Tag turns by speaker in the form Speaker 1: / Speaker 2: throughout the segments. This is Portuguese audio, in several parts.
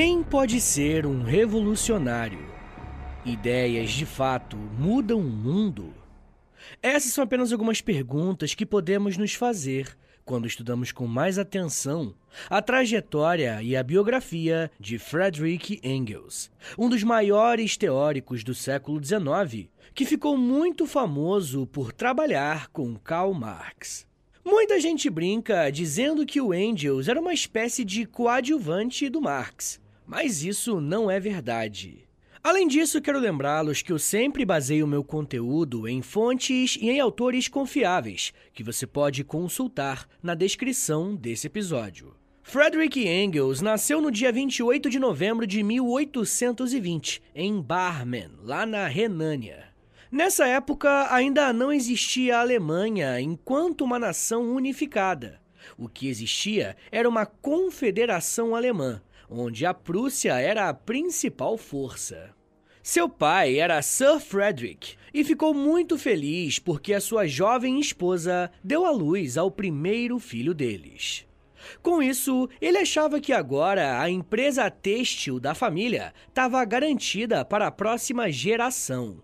Speaker 1: Quem pode ser um revolucionário? Ideias de fato mudam o mundo? Essas são apenas algumas perguntas que podemos nos fazer quando estudamos com mais atenção a trajetória e a biografia de Friedrich Engels, um dos maiores teóricos do século XIX, que ficou muito famoso por trabalhar com Karl Marx. Muita gente brinca dizendo que o Engels era uma espécie de coadjuvante do Marx, mas isso não é verdade. Além disso, quero lembrá-los que eu sempre baseio meu conteúdo em fontes e em autores confiáveis, que você pode consultar na descrição desse episódio. Frederick Engels nasceu no dia 28 de novembro de 1820, em Barmen, lá na Renânia. Nessa época, ainda não existia a Alemanha enquanto uma nação unificada. O que existia era uma confederação alemã, onde a Prússia era a principal força. Seu pai era Sir Frederick e ficou muito feliz porque a sua jovem esposa deu à luz ao primeiro filho deles. Com isso, ele achava que agora a empresa têxtil da família estava garantida para a próxima geração.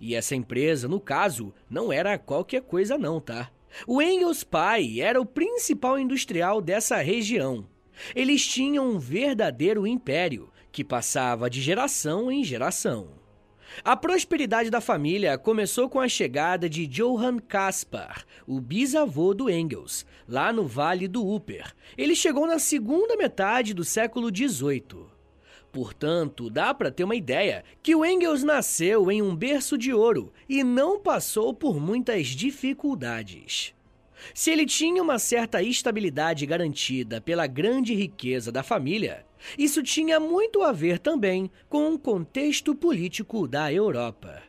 Speaker 1: E essa empresa, no caso, não era qualquer coisa não, tá? O Engels pai era o principal industrial dessa região. Eles tinham um verdadeiro império que passava de geração em geração. A prosperidade da família começou com a chegada de Johann Caspar, o bisavô do Engels, lá no Vale do Upper. Ele chegou na segunda metade do século XVIII. Portanto, dá para ter uma ideia que o Engels nasceu em um berço de ouro e não passou por muitas dificuldades. Se ele tinha uma certa estabilidade garantida pela grande riqueza da família, isso tinha muito a ver também com o contexto político da Europa.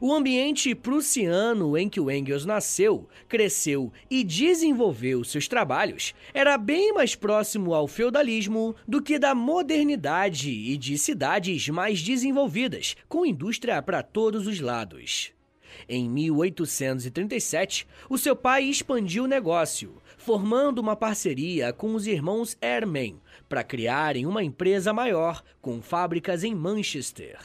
Speaker 1: O ambiente prussiano em que o Engels nasceu, cresceu e desenvolveu seus trabalhos era bem mais próximo ao feudalismo do que da modernidade e de cidades mais desenvolvidas, com indústria para todos os lados. Em 1837, o seu pai expandiu o negócio, formando uma parceria com os irmãos Ermen para criarem uma empresa maior com fábricas em Manchester.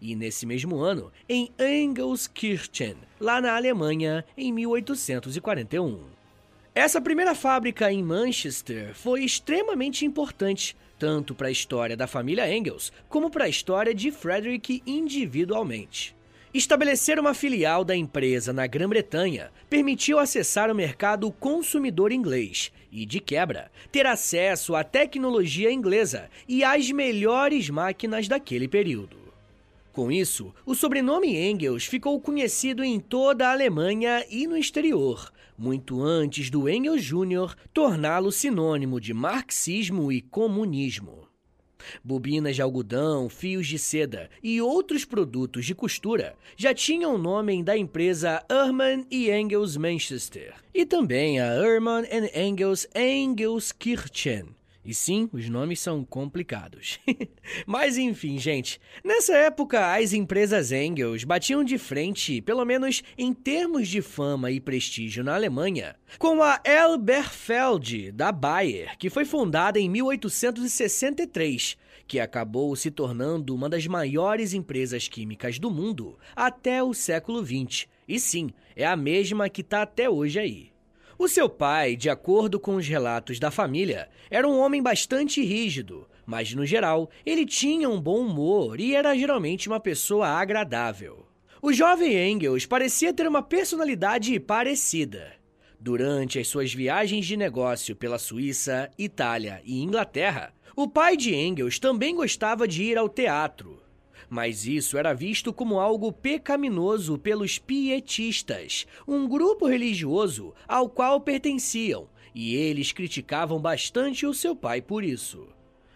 Speaker 1: E nesse mesmo ano, em Engelskirchen, lá na Alemanha, em 1841. Essa primeira fábrica em Manchester foi extremamente importante, tanto para a história da família Engels como para a história de Frederick individualmente. Estabelecer uma filial da empresa na Grã-Bretanha permitiu acessar o mercado consumidor inglês e, de quebra, ter acesso à tecnologia inglesa e às melhores máquinas daquele período. Com isso, o sobrenome Engels ficou conhecido em toda a Alemanha e no exterior, muito antes do Engels Jr. torná-lo sinônimo de marxismo e comunismo. Bobinas de algodão, fios de seda e outros produtos de costura já tinham o nome da empresa Hermann Engels Manchester e também a Hermann Engels Engelskirchen. E sim, os nomes são complicados. Mas enfim, gente, nessa época as empresas Engels batiam de frente, pelo menos em termos de fama e prestígio na Alemanha, com a Elberfeld da Bayer, que foi fundada em 1863, que acabou se tornando uma das maiores empresas químicas do mundo até o século XX. E sim, é a mesma que está até hoje aí. O seu pai, de acordo com os relatos da família, era um homem bastante rígido, mas no geral ele tinha um bom humor e era geralmente uma pessoa agradável. O jovem Engels parecia ter uma personalidade parecida. Durante as suas viagens de negócio pela Suíça, Itália e Inglaterra, o pai de Engels também gostava de ir ao teatro mas isso era visto como algo pecaminoso pelos pietistas, um grupo religioso ao qual pertenciam, e eles criticavam bastante o seu pai por isso.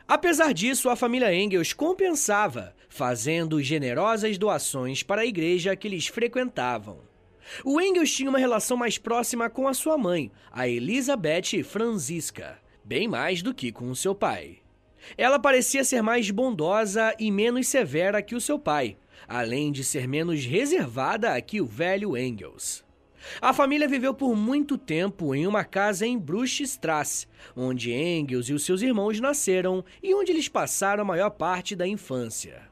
Speaker 1: Apesar disso, a família Engels compensava, fazendo generosas doações para a igreja que eles frequentavam. O Engels tinha uma relação mais próxima com a sua mãe, a Elizabeth Franziska, bem mais do que com o seu pai. Ela parecia ser mais bondosa e menos severa que o seu pai, além de ser menos reservada que o velho Engels. A família viveu por muito tempo em uma casa em Bruchstrasse, onde Engels e os seus irmãos nasceram e onde eles passaram a maior parte da infância.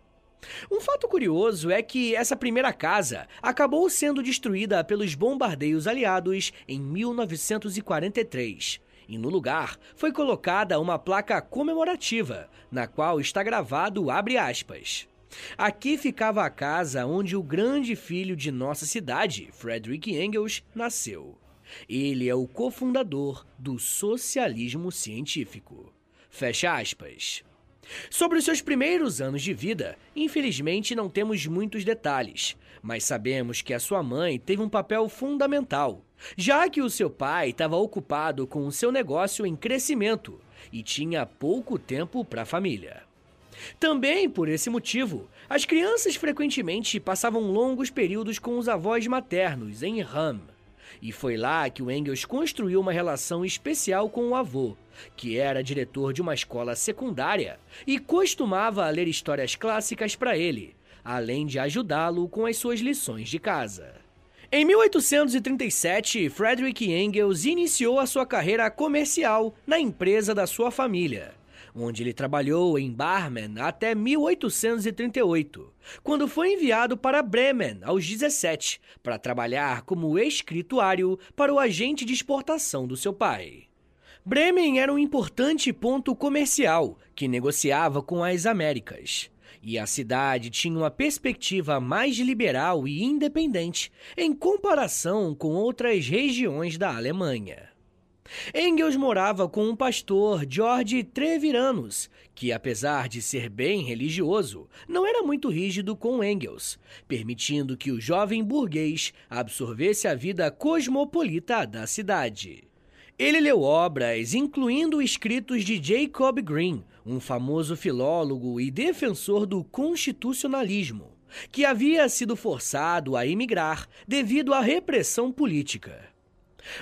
Speaker 1: Um fato curioso é que essa primeira casa acabou sendo destruída pelos bombardeios aliados em 1943. E no lugar foi colocada uma placa comemorativa, na qual está gravado abre aspas. Aqui ficava a casa onde o grande filho de nossa cidade, Frederick Engels, nasceu. Ele é o cofundador do socialismo científico. Fecha aspas. Sobre os seus primeiros anos de vida, infelizmente não temos muitos detalhes, mas sabemos que a sua mãe teve um papel fundamental, já que o seu pai estava ocupado com o seu negócio em crescimento e tinha pouco tempo para a família. Também por esse motivo, as crianças frequentemente passavam longos períodos com os avós maternos em Ram. E foi lá que o Engels construiu uma relação especial com o avô, que era diretor de uma escola secundária e costumava ler histórias clássicas para ele, além de ajudá-lo com as suas lições de casa. Em 1837, Frederick Engels iniciou a sua carreira comercial na empresa da sua família onde ele trabalhou em Barmen até 1838, quando foi enviado para Bremen aos 17 para trabalhar como escrituário para o agente de exportação do seu pai. Bremen era um importante ponto comercial que negociava com as Américas. E a cidade tinha uma perspectiva mais liberal e independente em comparação com outras regiões da Alemanha. Engels morava com um pastor, George Treviranus, que, apesar de ser bem religioso, não era muito rígido com Engels, permitindo que o jovem burguês absorvesse a vida cosmopolita da cidade. Ele leu obras, incluindo escritos de Jacob Green, um famoso filólogo e defensor do constitucionalismo, que havia sido forçado a emigrar devido à repressão política.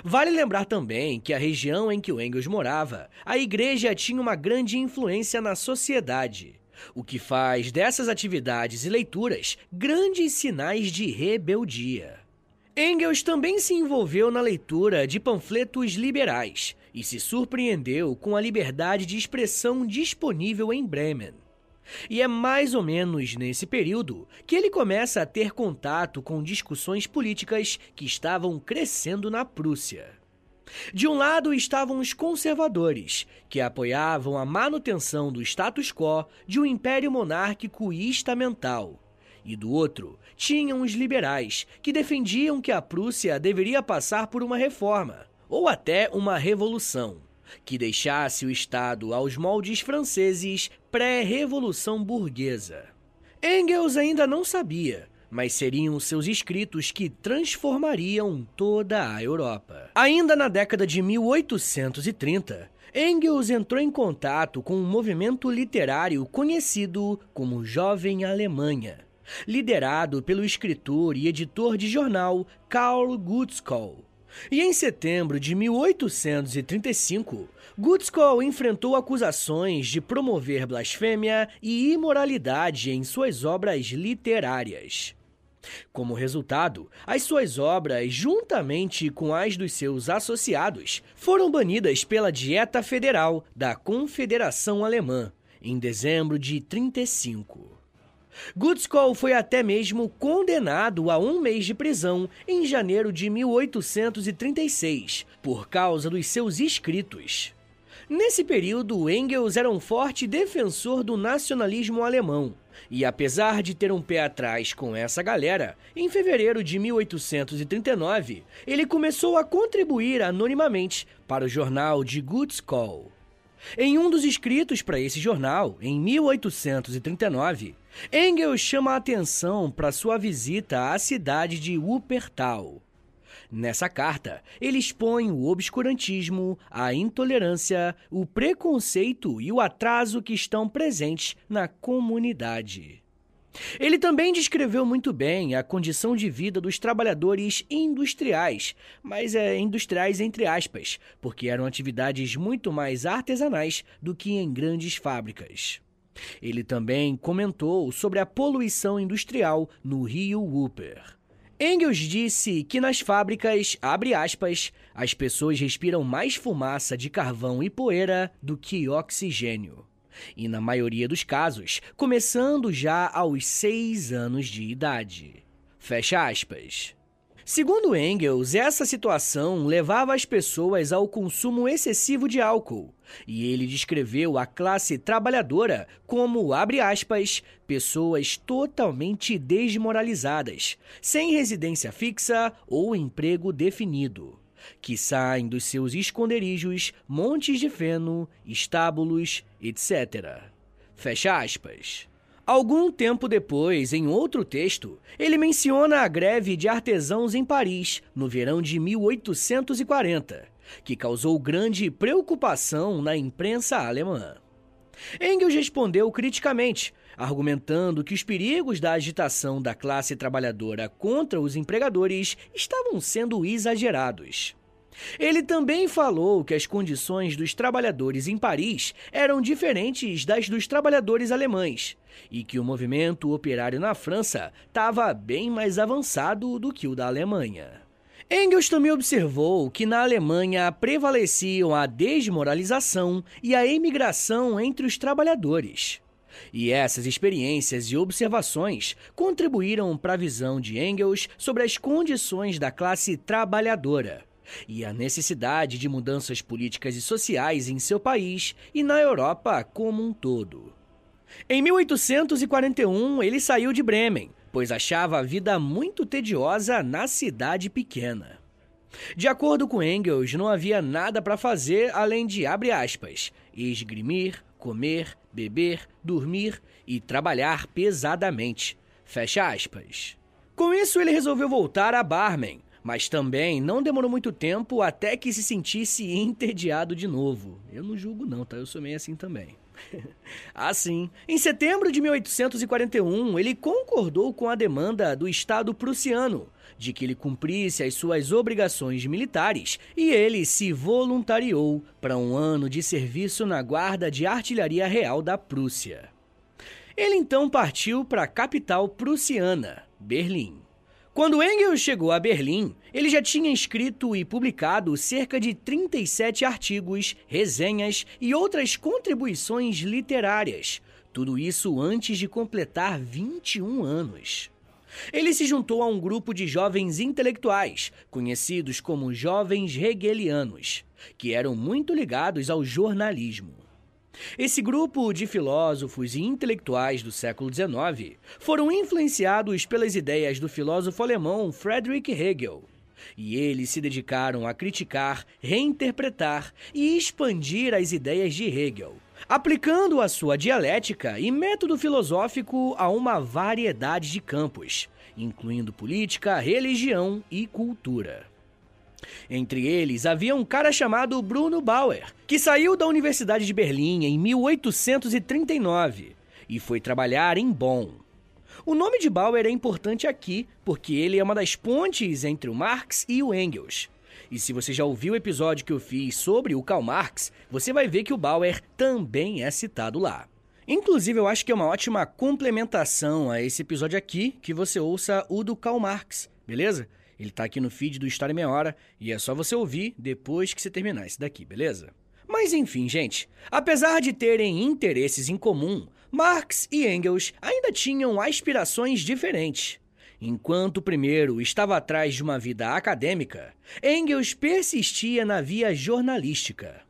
Speaker 1: Vale lembrar também que a região em que o Engels morava, a igreja tinha uma grande influência na sociedade, o que faz dessas atividades e leituras grandes sinais de rebeldia. Engels também se envolveu na leitura de panfletos liberais e se surpreendeu com a liberdade de expressão disponível em Bremen. E é mais ou menos nesse período que ele começa a ter contato com discussões políticas que estavam crescendo na Prússia. De um lado estavam os conservadores, que apoiavam a manutenção do status quo de um império monárquico e estamental. E do outro, tinham os liberais, que defendiam que a Prússia deveria passar por uma reforma, ou até uma revolução que deixasse o Estado aos moldes franceses pré-revolução burguesa. Engels ainda não sabia, mas seriam seus escritos que transformariam toda a Europa. Ainda na década de 1830, Engels entrou em contato com um movimento literário conhecido como Jovem Alemanha, liderado pelo escritor e editor de jornal Karl Gutzkow. E em setembro de 1835, Gutzkow enfrentou acusações de promover blasfêmia e imoralidade em suas obras literárias. Como resultado, as suas obras, juntamente com as dos seus associados, foram banidas pela Dieta Federal da Confederação Alemã em dezembro de 35. Gutzkow foi até mesmo condenado a um mês de prisão em janeiro de 1836 por causa dos seus escritos. Nesse período, Engels era um forte defensor do nacionalismo alemão. E apesar de ter um pé atrás com essa galera, em fevereiro de 1839, ele começou a contribuir anonimamente para o jornal de Gutzkow. Em um dos escritos para esse jornal, em 1839, Engels chama a atenção para sua visita à cidade de Wuppertal. Nessa carta, ele expõe o obscurantismo, a intolerância, o preconceito e o atraso que estão presentes na comunidade. Ele também descreveu muito bem a condição de vida dos trabalhadores industriais, mas é industriais entre aspas, porque eram atividades muito mais artesanais do que em grandes fábricas. Ele também comentou sobre a poluição industrial no rio Wupper. Engels disse que nas fábricas, abre aspas, as pessoas respiram mais fumaça de carvão e poeira do que oxigênio. E na maioria dos casos, começando já aos seis anos de idade. Fecha aspas. Segundo Engels, essa situação levava as pessoas ao consumo excessivo de álcool, e ele descreveu a classe trabalhadora como, abre aspas, pessoas totalmente desmoralizadas, sem residência fixa ou emprego definido, que saem dos seus esconderijos, montes de feno, estábulos, etc. Fecha aspas. Algum tempo depois, em outro texto, ele menciona a greve de artesãos em Paris, no verão de 1840, que causou grande preocupação na imprensa alemã. Engels respondeu criticamente, argumentando que os perigos da agitação da classe trabalhadora contra os empregadores estavam sendo exagerados. Ele também falou que as condições dos trabalhadores em Paris eram diferentes das dos trabalhadores alemães e que o movimento operário na França estava bem mais avançado do que o da Alemanha. Engels também observou que na Alemanha prevaleciam a desmoralização e a emigração entre os trabalhadores. E essas experiências e observações contribuíram para a visão de Engels sobre as condições da classe trabalhadora e a necessidade de mudanças políticas e sociais em seu país e na Europa como um todo. Em 1841, ele saiu de Bremen, pois achava a vida muito tediosa na cidade pequena. De acordo com Engels, não havia nada para fazer além de, abre aspas, esgrimir, comer, beber, dormir e trabalhar pesadamente. Fecha aspas. Com isso, ele resolveu voltar a Barmen, mas também não demorou muito tempo até que se sentisse entediado de novo. Eu não julgo não, tá? Eu sou meio assim também. assim, em setembro de 1841, ele concordou com a demanda do Estado prussiano de que ele cumprisse as suas obrigações militares e ele se voluntariou para um ano de serviço na Guarda de Artilharia Real da Prússia. Ele então partiu para a capital prussiana, Berlim. Quando Engels chegou a Berlim, ele já tinha escrito e publicado cerca de 37 artigos, resenhas e outras contribuições literárias. Tudo isso antes de completar 21 anos. Ele se juntou a um grupo de jovens intelectuais, conhecidos como Jovens Hegelianos, que eram muito ligados ao jornalismo. Esse grupo de filósofos e intelectuais do século XIX foram influenciados pelas ideias do filósofo alemão Friedrich Hegel. E eles se dedicaram a criticar, reinterpretar e expandir as ideias de Hegel, aplicando a sua dialética e método filosófico a uma variedade de campos, incluindo política, religião e cultura. Entre eles havia um cara chamado Bruno Bauer, que saiu da Universidade de Berlim em 1839 e foi trabalhar em Bonn. O nome de Bauer é importante aqui porque ele é uma das pontes entre o Marx e o Engels. E se você já ouviu o episódio que eu fiz sobre o Karl Marx, você vai ver que o Bauer também é citado lá. Inclusive, eu acho que é uma ótima complementação a esse episódio aqui que você ouça o do Karl Marx, beleza? Ele tá aqui no feed do História Meia Hora e é só você ouvir depois que você terminar esse daqui, beleza? Mas enfim, gente, apesar de terem interesses em comum, Marx e Engels ainda tinham aspirações diferentes. Enquanto o primeiro estava atrás de uma vida acadêmica, Engels persistia na via jornalística.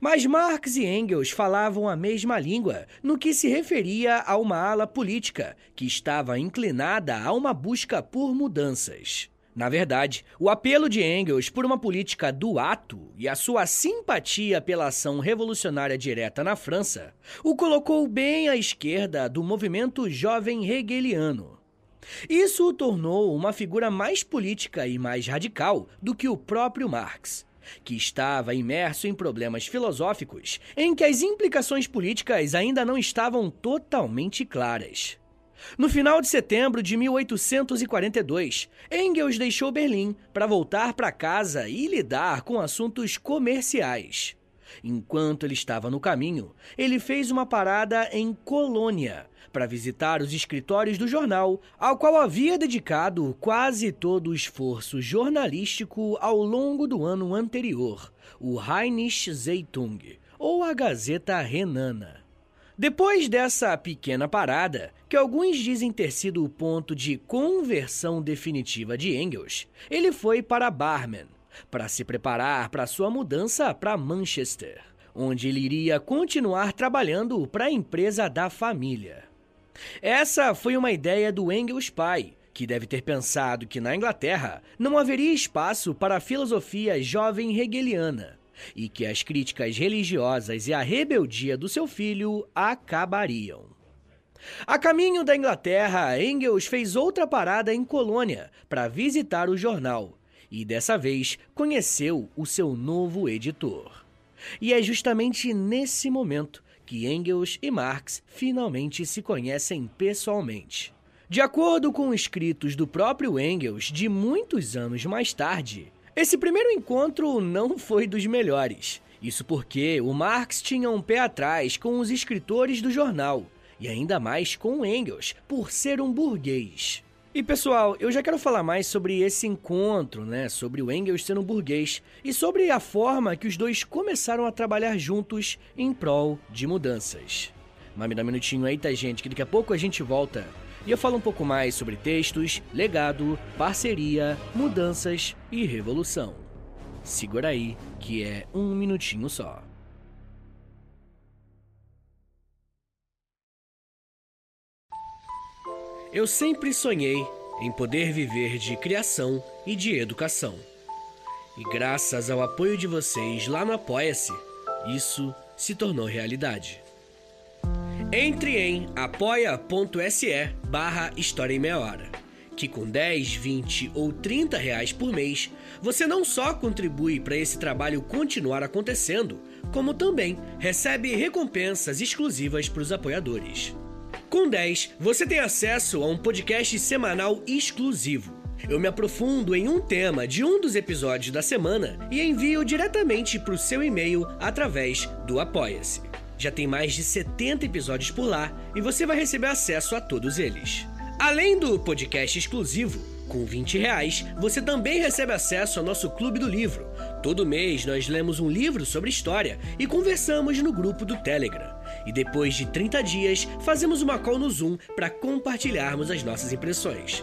Speaker 1: Mas Marx e Engels falavam a mesma língua no que se referia a uma ala política que estava inclinada a uma busca por mudanças. Na verdade, o apelo de Engels por uma política do ato e a sua simpatia pela ação revolucionária direta na França o colocou bem à esquerda do movimento jovem hegeliano. Isso o tornou uma figura mais política e mais radical do que o próprio Marx, que estava imerso em problemas filosóficos em que as implicações políticas ainda não estavam totalmente claras. No final de setembro de 1842, Engels deixou Berlim para voltar para casa e lidar com assuntos comerciais. Enquanto ele estava no caminho, ele fez uma parada em Colônia para visitar os escritórios do jornal, ao qual havia dedicado quase todo o esforço jornalístico ao longo do ano anterior, o Rheinische Zeitung, ou a Gazeta Renana. Depois dessa pequena parada, que alguns dizem ter sido o ponto de conversão definitiva de Engels, ele foi para Barmen para se preparar para sua mudança para Manchester, onde ele iria continuar trabalhando para a empresa da família. Essa foi uma ideia do Engels pai, que deve ter pensado que na Inglaterra não haveria espaço para a filosofia jovem hegeliana e que as críticas religiosas e a rebeldia do seu filho acabariam. A caminho da Inglaterra, Engels fez outra parada em Colônia para visitar o jornal e dessa vez conheceu o seu novo editor. E é justamente nesse momento que Engels e Marx finalmente se conhecem pessoalmente. De acordo com escritos do próprio Engels de muitos anos mais tarde, esse primeiro encontro não foi dos melhores. Isso porque o Marx tinha um pé atrás com os escritores do jornal, e ainda mais com Engels, por ser um burguês. E pessoal, eu já quero falar mais sobre esse encontro, né? Sobre o Engels sendo um burguês e sobre a forma que os dois começaram a trabalhar juntos em prol de mudanças. Mas me dá um minutinho aí, tá, gente? Que daqui a pouco a gente volta e eu falo um pouco mais sobre textos, legado, parceria, mudanças e revolução. Segura aí, que é um minutinho só. Eu sempre sonhei em poder viver de criação e de educação. E graças ao apoio de vocês lá no Apoia-se, isso se tornou realidade. Entre em apoia.se barra História em Meia Hora, que com 10, 20 ou 30 reais por mês, você não só contribui para esse trabalho continuar acontecendo, como também recebe recompensas exclusivas para os apoiadores. Com 10, você tem acesso a um podcast semanal exclusivo. Eu me aprofundo em um tema de um dos episódios da semana e envio diretamente para o seu e-mail através do Apoia-se. Já tem mais de 70 episódios por lá e você vai receber acesso a todos eles. Além do podcast exclusivo, com 20 reais, você também recebe acesso ao nosso Clube do Livro. Todo mês nós lemos um livro sobre história e conversamos no grupo do Telegram. E depois de 30 dias, fazemos uma call no Zoom para compartilharmos as nossas impressões.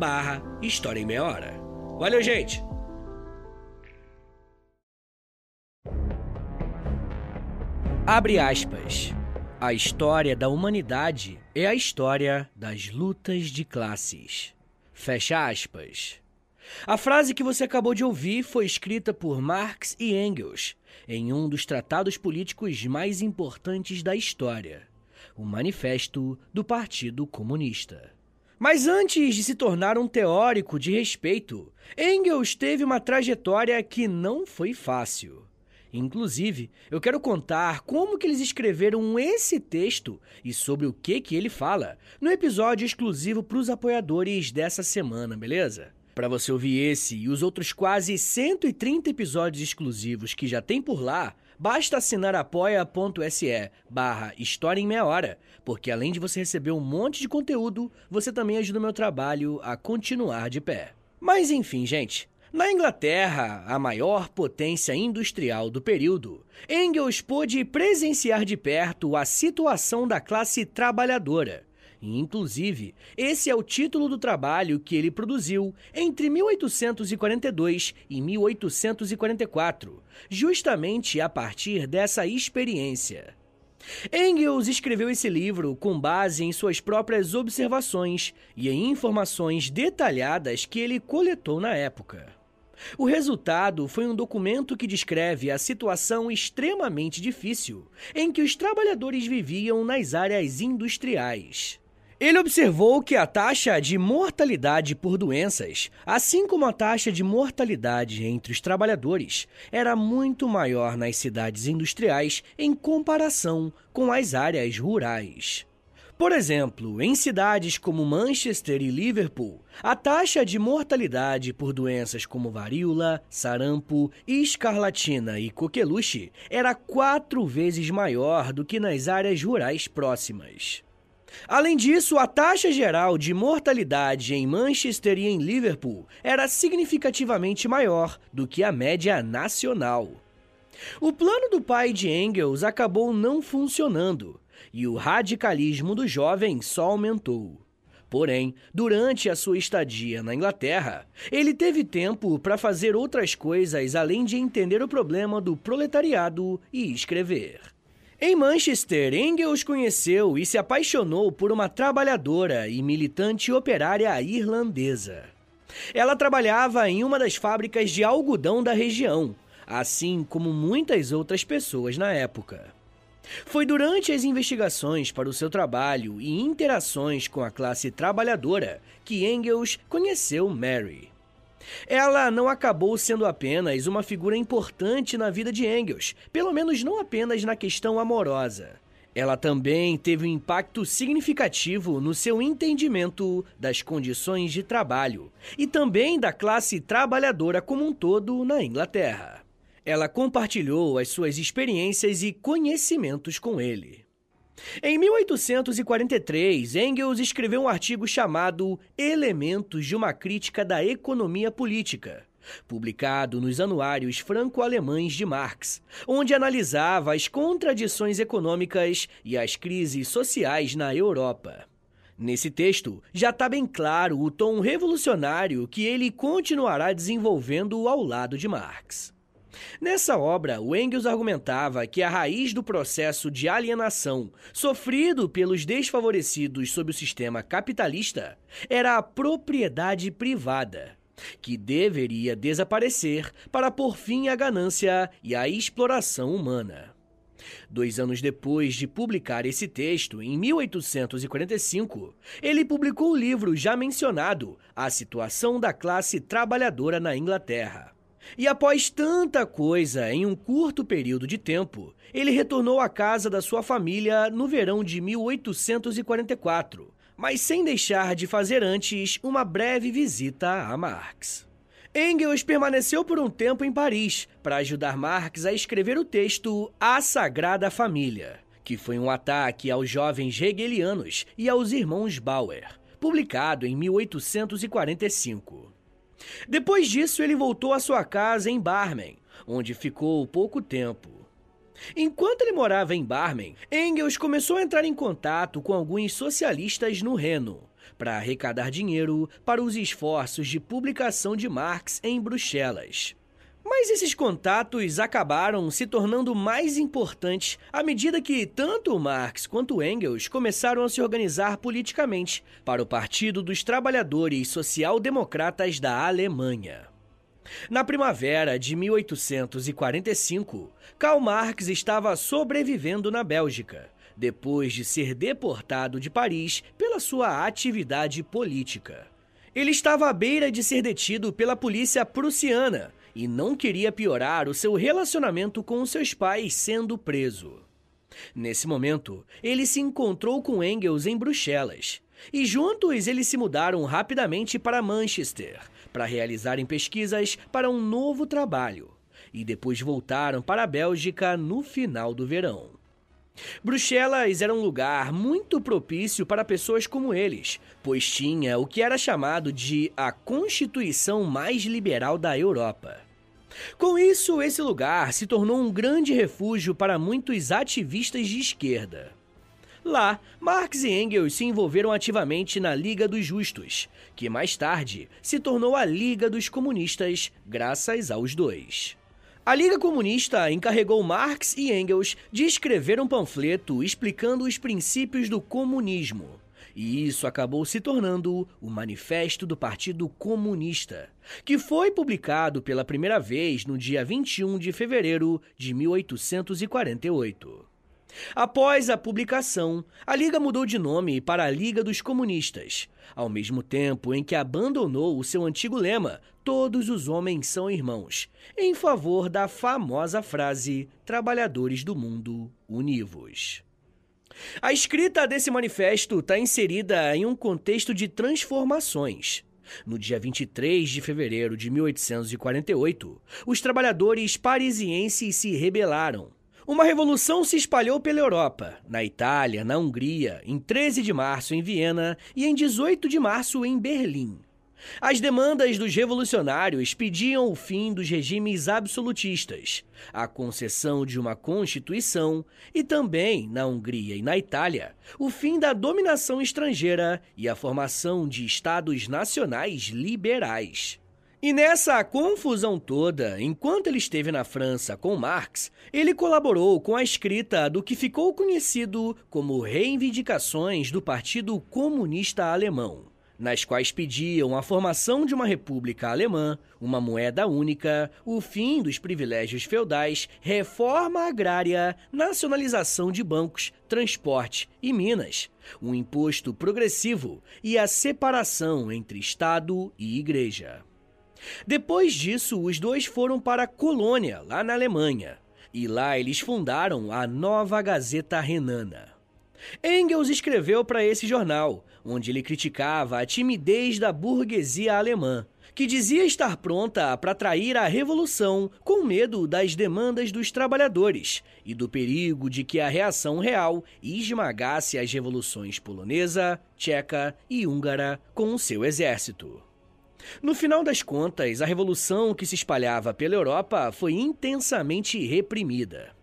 Speaker 1: barra História em Meia Hora. Valeu, gente! Abre aspas. A história da humanidade é a história das lutas de classes. Fecha aspas. A frase que você acabou de ouvir foi escrita por Marx e Engels em um dos tratados políticos mais importantes da história, o Manifesto do Partido Comunista. Mas antes de se tornar um teórico de respeito, Engels teve uma trajetória que não foi fácil. Inclusive, eu quero contar como que eles escreveram esse texto e sobre o que que ele fala no episódio exclusivo para os apoiadores dessa semana, beleza? Para você ouvir esse e os outros quase 130 episódios exclusivos que já tem por lá, Basta assinar apoia.se barra História em Meia Hora, porque além de você receber um monte de conteúdo, você também ajuda o meu trabalho a continuar de pé. Mas enfim, gente, na Inglaterra, a maior potência industrial do período, Engels pôde presenciar de perto a situação da classe trabalhadora inclusive, esse é o título do trabalho que ele produziu entre 1842 e 1844, justamente a partir dessa experiência. Engels escreveu esse livro com base em suas próprias observações e em informações detalhadas que ele coletou na época. O resultado foi um documento que descreve a situação extremamente difícil em que os trabalhadores viviam nas áreas industriais. Ele observou que a taxa de mortalidade por doenças, assim como a taxa de mortalidade entre os trabalhadores, era muito maior nas cidades industriais em comparação com as áreas rurais. Por exemplo, em cidades como Manchester e Liverpool, a taxa de mortalidade por doenças como varíola, sarampo, escarlatina e coqueluche era quatro vezes maior do que nas áreas rurais próximas. Além disso, a taxa geral de mortalidade em Manchester e em Liverpool era significativamente maior do que a média nacional. O plano do pai de Engels acabou não funcionando e o radicalismo do jovem só aumentou. Porém, durante a sua estadia na Inglaterra, ele teve tempo para fazer outras coisas além de entender o problema do proletariado e escrever. Em Manchester, Engels conheceu e se apaixonou por uma trabalhadora e militante operária irlandesa. Ela trabalhava em uma das fábricas de algodão da região, assim como muitas outras pessoas na época. Foi durante as investigações para o seu trabalho e interações com a classe trabalhadora que Engels conheceu Mary. Ela não acabou sendo apenas uma figura importante na vida de Engels, pelo menos não apenas na questão amorosa. Ela também teve um impacto significativo no seu entendimento das condições de trabalho e também da classe trabalhadora como um todo na Inglaterra. Ela compartilhou as suas experiências e conhecimentos com ele. Em 1843, Engels escreveu um artigo chamado Elementos de uma Crítica da Economia Política, publicado nos Anuários Franco-Alemães de Marx, onde analisava as contradições econômicas e as crises sociais na Europa. Nesse texto, já está bem claro o tom revolucionário que ele continuará desenvolvendo ao lado de Marx. Nessa obra, Engels argumentava que a raiz do processo de alienação sofrido pelos desfavorecidos sob o sistema capitalista era a propriedade privada, que deveria desaparecer para pôr fim à ganância e à exploração humana. Dois anos depois de publicar esse texto, em 1845, ele publicou o livro já mencionado, A Situação da Classe Trabalhadora na Inglaterra. E após tanta coisa em um curto período de tempo, ele retornou à casa da sua família no verão de 1844, mas sem deixar de fazer antes uma breve visita a Marx. Engels permaneceu por um tempo em Paris para ajudar Marx a escrever o texto A Sagrada Família, que foi um ataque aos jovens hegelianos e aos irmãos Bauer, publicado em 1845. Depois disso, ele voltou à sua casa em Barmen, onde ficou pouco tempo. Enquanto ele morava em Barmen, Engels começou a entrar em contato com alguns socialistas no Reno para arrecadar dinheiro para os esforços de publicação de Marx em Bruxelas. Mas esses contatos acabaram se tornando mais importantes à medida que tanto Marx quanto Engels começaram a se organizar politicamente para o Partido dos Trabalhadores Social-Democratas da Alemanha. Na primavera de 1845, Karl Marx estava sobrevivendo na Bélgica, depois de ser deportado de Paris pela sua atividade política. Ele estava à beira de ser detido pela polícia prussiana e não queria piorar o seu relacionamento com seus pais sendo preso. Nesse momento, ele se encontrou com Engels em Bruxelas e juntos eles se mudaram rapidamente para Manchester para realizarem pesquisas para um novo trabalho e depois voltaram para a Bélgica no final do verão. Bruxelas era um lugar muito propício para pessoas como eles, pois tinha o que era chamado de a Constituição mais liberal da Europa. Com isso, esse lugar se tornou um grande refúgio para muitos ativistas de esquerda. Lá, Marx e Engels se envolveram ativamente na Liga dos Justos, que mais tarde se tornou a Liga dos Comunistas, graças aos dois. A Liga Comunista encarregou Marx e Engels de escrever um panfleto explicando os princípios do comunismo. E isso acabou se tornando o Manifesto do Partido Comunista, que foi publicado pela primeira vez no dia 21 de fevereiro de 1848. Após a publicação, a Liga mudou de nome para a Liga dos Comunistas, ao mesmo tempo em que abandonou o seu antigo lema Todos os homens são irmãos, em favor da famosa frase Trabalhadores do mundo univos. A escrita desse manifesto está inserida em um contexto de transformações. No dia 23 de fevereiro de 1848, os trabalhadores parisienses se rebelaram. Uma revolução se espalhou pela Europa, na Itália, na Hungria, em 13 de março em Viena e em 18 de março em Berlim. As demandas dos revolucionários pediam o fim dos regimes absolutistas, a concessão de uma constituição e também, na Hungria e na Itália, o fim da dominação estrangeira e a formação de estados nacionais liberais. E nessa confusão toda, enquanto ele esteve na França com Marx, ele colaborou com a escrita do que ficou conhecido como Reivindicações do Partido Comunista Alemão nas quais pediam a formação de uma república alemã, uma moeda única, o fim dos privilégios feudais, reforma agrária, nacionalização de bancos, transporte e minas, um imposto progressivo e a separação entre Estado e Igreja. Depois disso, os dois foram para a Colônia, lá na Alemanha, e lá eles fundaram a Nova Gazeta Renana. Engels escreveu para esse jornal, onde ele criticava a timidez da burguesia alemã, que dizia estar pronta para trair a revolução com medo das demandas dos trabalhadores e do perigo de que a reação real esmagasse as revoluções polonesa, tcheca e húngara com o seu exército. No final das contas, a revolução que se espalhava pela Europa foi intensamente reprimida.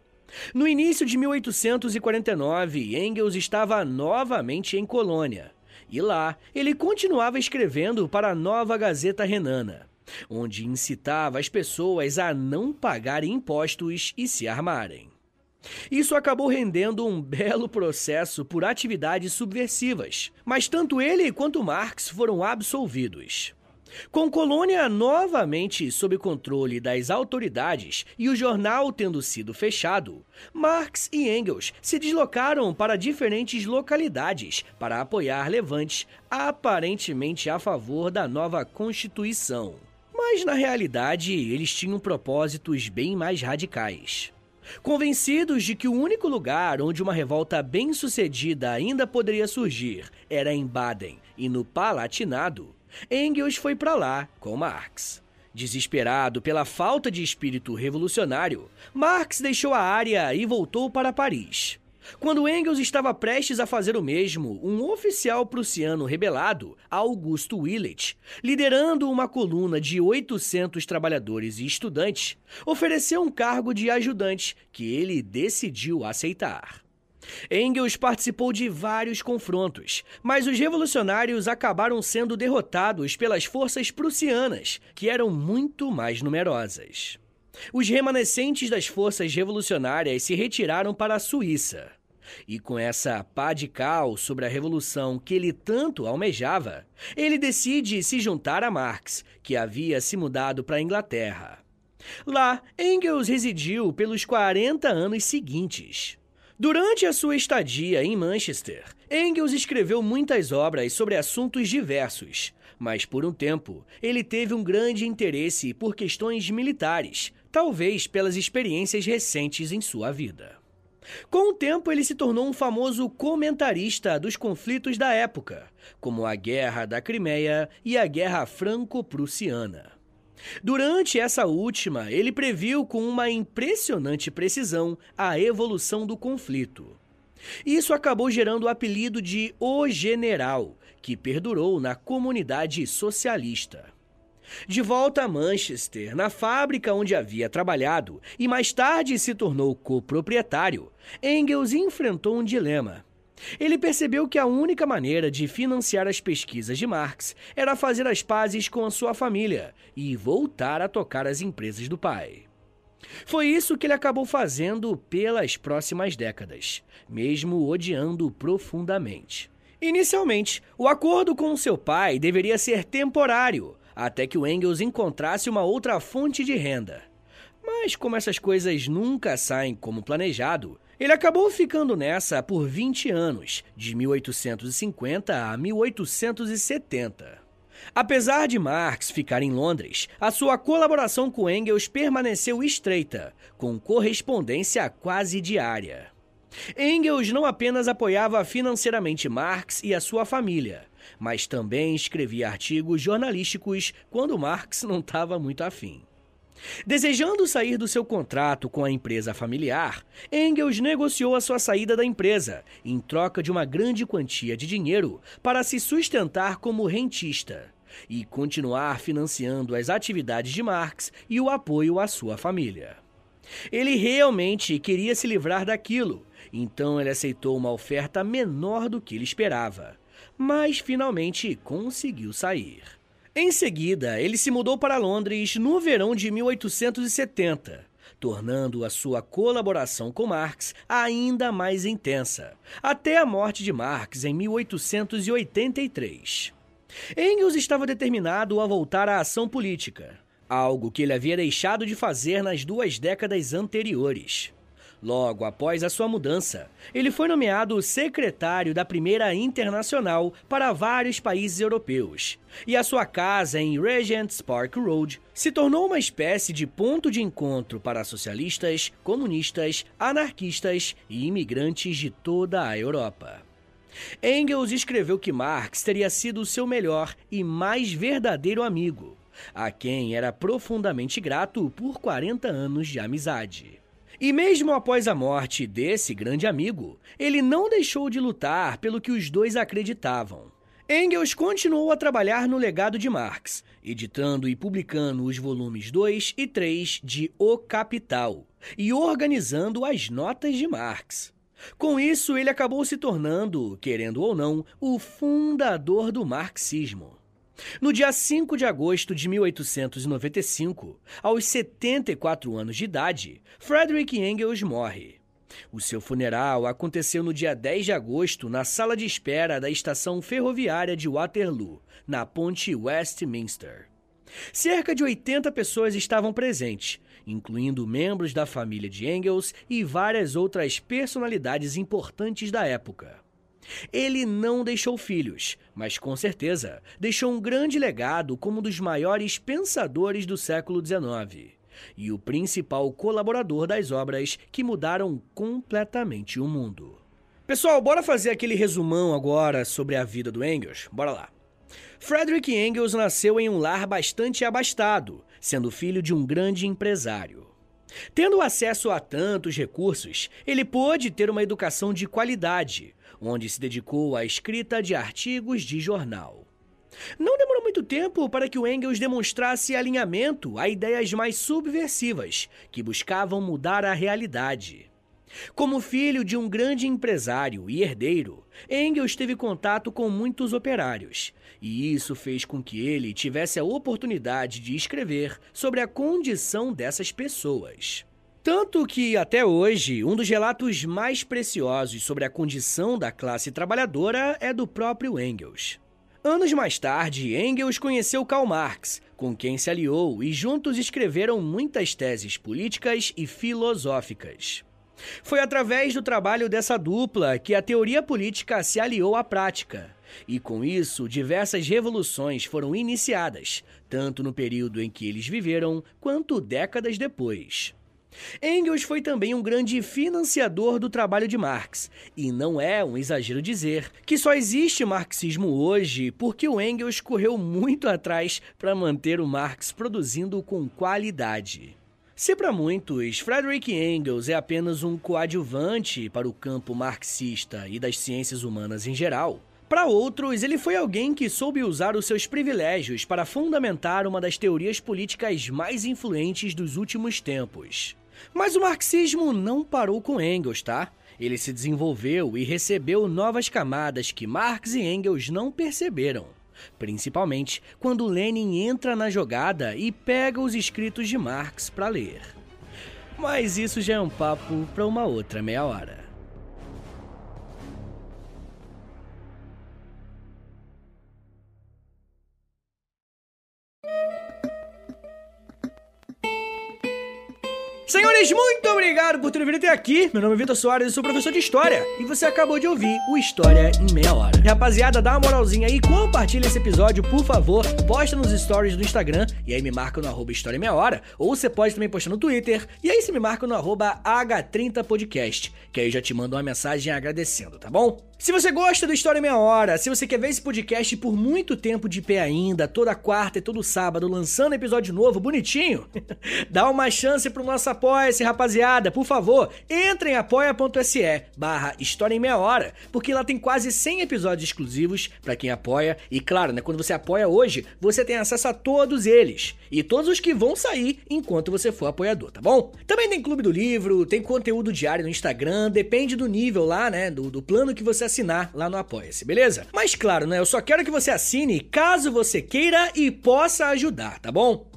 Speaker 1: No início de 1849, Engels estava novamente em Colônia. E lá, ele continuava escrevendo para a nova Gazeta Renana, onde incitava as pessoas a não pagarem impostos e se armarem. Isso acabou rendendo um belo processo por atividades subversivas, mas tanto ele quanto Marx foram absolvidos. Com Colônia novamente sob controle das autoridades e o jornal tendo sido fechado, Marx e Engels se deslocaram para diferentes localidades para apoiar levantes aparentemente a favor da nova Constituição. Mas na realidade, eles tinham propósitos bem mais radicais. Convencidos de que o único lugar onde uma revolta bem-sucedida ainda poderia surgir era em Baden e no Palatinado, Engels foi para lá com Marx. Desesperado pela falta de espírito revolucionário, Marx deixou a área e voltou para Paris. Quando Engels estava prestes a fazer o mesmo, um oficial prussiano rebelado, Augusto Willet, liderando uma coluna de 800 trabalhadores e estudantes, ofereceu um cargo de ajudante que ele decidiu aceitar. Engels participou de vários confrontos, mas os revolucionários acabaram sendo derrotados pelas forças prussianas, que eram muito mais numerosas. Os remanescentes das forças revolucionárias se retiraram para a Suíça. E com essa pá de cal sobre a revolução que ele tanto almejava, ele decide se juntar a Marx, que havia se mudado para a Inglaterra. Lá, Engels residiu pelos 40 anos seguintes. Durante a sua estadia em Manchester, Engels escreveu muitas obras sobre assuntos diversos, mas por um tempo ele teve um grande interesse por questões militares, talvez pelas experiências recentes em sua vida. Com o tempo, ele se tornou um famoso comentarista dos conflitos da época, como a Guerra da Crimeia e a Guerra Franco-Prussiana. Durante essa última, ele previu com uma impressionante precisão a evolução do conflito. Isso acabou gerando o apelido de O General, que perdurou na comunidade socialista. De volta a Manchester, na fábrica onde havia trabalhado e mais tarde se tornou coproprietário, Engels enfrentou um dilema. Ele percebeu que a única maneira de financiar as pesquisas de Marx era fazer as pazes com a sua família e voltar a tocar as empresas do pai. Foi isso que ele acabou fazendo pelas próximas décadas, mesmo odiando profundamente. Inicialmente, o acordo com seu pai deveria ser temporário, até que o Engels encontrasse uma outra fonte de renda. Mas como essas coisas nunca saem como planejado, ele acabou ficando nessa por 20 anos, de 1850 a 1870. Apesar de Marx ficar em Londres, a sua colaboração com Engels permaneceu estreita, com correspondência quase diária. Engels não apenas apoiava financeiramente Marx e a sua família, mas também escrevia artigos jornalísticos quando Marx não estava muito afim. Desejando sair do seu contrato com a empresa familiar, Engels negociou a sua saída da empresa em troca de uma grande quantia de dinheiro para se sustentar como rentista e continuar financiando as atividades de Marx e o apoio à sua família. Ele realmente queria se livrar daquilo, então ele aceitou uma oferta menor do que ele esperava, mas finalmente conseguiu sair. Em seguida, ele se mudou para Londres no verão de 1870, tornando a sua colaboração com Marx ainda mais intensa, até a morte de Marx em 1883. Engels estava determinado a voltar à ação política, algo que ele havia deixado de fazer nas duas décadas anteriores. Logo após a sua mudança, ele foi nomeado secretário da Primeira Internacional para vários países europeus, e a sua casa em Regent's Park Road se tornou uma espécie de ponto de encontro para socialistas, comunistas, anarquistas e imigrantes de toda a Europa. Engels escreveu que Marx teria sido seu melhor e mais verdadeiro amigo, a quem era profundamente grato por 40 anos de amizade. E mesmo após a morte desse grande amigo, ele não deixou de lutar pelo que os dois acreditavam. Engels continuou a trabalhar no legado de Marx, editando e publicando os volumes 2 e 3 de O Capital e organizando as notas de Marx. Com isso, ele acabou se tornando, querendo ou não, o fundador do marxismo. No dia 5 de agosto de 1895, aos 74 anos de idade, Frederick Engels morre. O seu funeral aconteceu no dia 10 de agosto na sala de espera da estação ferroviária de Waterloo, na ponte Westminster. Cerca de 80 pessoas estavam presentes, incluindo membros da família de Engels e várias outras personalidades importantes da época. Ele não deixou filhos, mas com certeza deixou um grande legado como um dos maiores pensadores do século XIX e o principal colaborador das obras que mudaram completamente o mundo. Pessoal, bora fazer aquele resumão agora sobre a vida do Engels? Bora lá. Frederick Engels nasceu em um lar bastante abastado, sendo filho de um grande empresário. Tendo acesso a tantos recursos, ele pôde ter uma educação de qualidade, onde se dedicou à escrita de artigos de jornal. Não demorou muito tempo para que o Engels demonstrasse alinhamento a ideias mais subversivas que buscavam mudar a realidade. Como filho de um grande empresário e herdeiro, Engels teve contato com muitos operários, e isso fez com que ele tivesse a oportunidade de escrever sobre a condição dessas pessoas. Tanto que, até hoje, um dos relatos mais preciosos sobre a condição da classe trabalhadora é do próprio Engels. Anos mais tarde, Engels conheceu Karl Marx, com quem se aliou e juntos escreveram muitas teses políticas e filosóficas. Foi através do trabalho dessa dupla que a teoria política se aliou à prática, e com isso diversas revoluções foram iniciadas, tanto no período em que eles viveram quanto décadas depois. Engels foi também um grande financiador do trabalho de Marx, e não é um exagero dizer que só existe marxismo hoje porque o Engels correu muito atrás para manter o Marx produzindo com qualidade. Se para muitos Frederick Engels é apenas um coadjuvante para o campo marxista e das ciências humanas em geral, para outros, ele foi alguém que soube usar os seus privilégios para fundamentar uma das teorias políticas mais influentes dos últimos tempos. Mas o marxismo não parou com Engels, tá? Ele se desenvolveu e recebeu novas camadas que Marx e Engels não perceberam principalmente quando Lenin entra na jogada e pega os escritos de Marx para ler. Mas isso já é um papo para uma outra meia hora. Senhor Senhores, muito obrigado por terem vindo até aqui. Meu nome é Vitor Soares e sou professor de História. E você acabou de ouvir o História em Meia Hora. Rapaziada, dá uma moralzinha aí, compartilha esse episódio, por favor. Posta nos stories do Instagram e aí me marca no arroba História em Meia Hora. Ou você pode também postar no Twitter e aí você me marca no arroba H30podcast, que aí eu já te mando uma mensagem agradecendo, tá bom? Se você gosta do História em Meia Hora, se você quer ver esse podcast por muito tempo de pé ainda, toda quarta e todo sábado, lançando episódio novo, bonitinho, dá uma chance pro nosso apoia-se, rapaziada. Por favor, entre em apoia.se barra História em Meia Hora, porque lá tem quase 100 episódios exclusivos para quem apoia. E claro, né, quando você apoia hoje, você tem acesso a todos eles. E todos os que vão sair enquanto você for apoiador, tá bom? Também tem Clube do Livro, tem conteúdo diário no Instagram, depende do nível lá, né, do, do plano que você assinar lá no Apoia-se, beleza? Mas claro, né? Eu só quero que você assine caso você queira e possa ajudar, tá bom?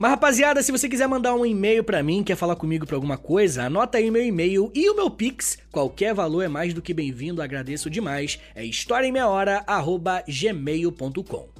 Speaker 1: Mas rapaziada, se você quiser mandar um e-mail para mim, quer falar comigo pra alguma coisa, anota aí meu e-mail e o meu Pix. Qualquer valor é mais do que bem-vindo, agradeço demais. É historiaemmeiahora@gmail.com.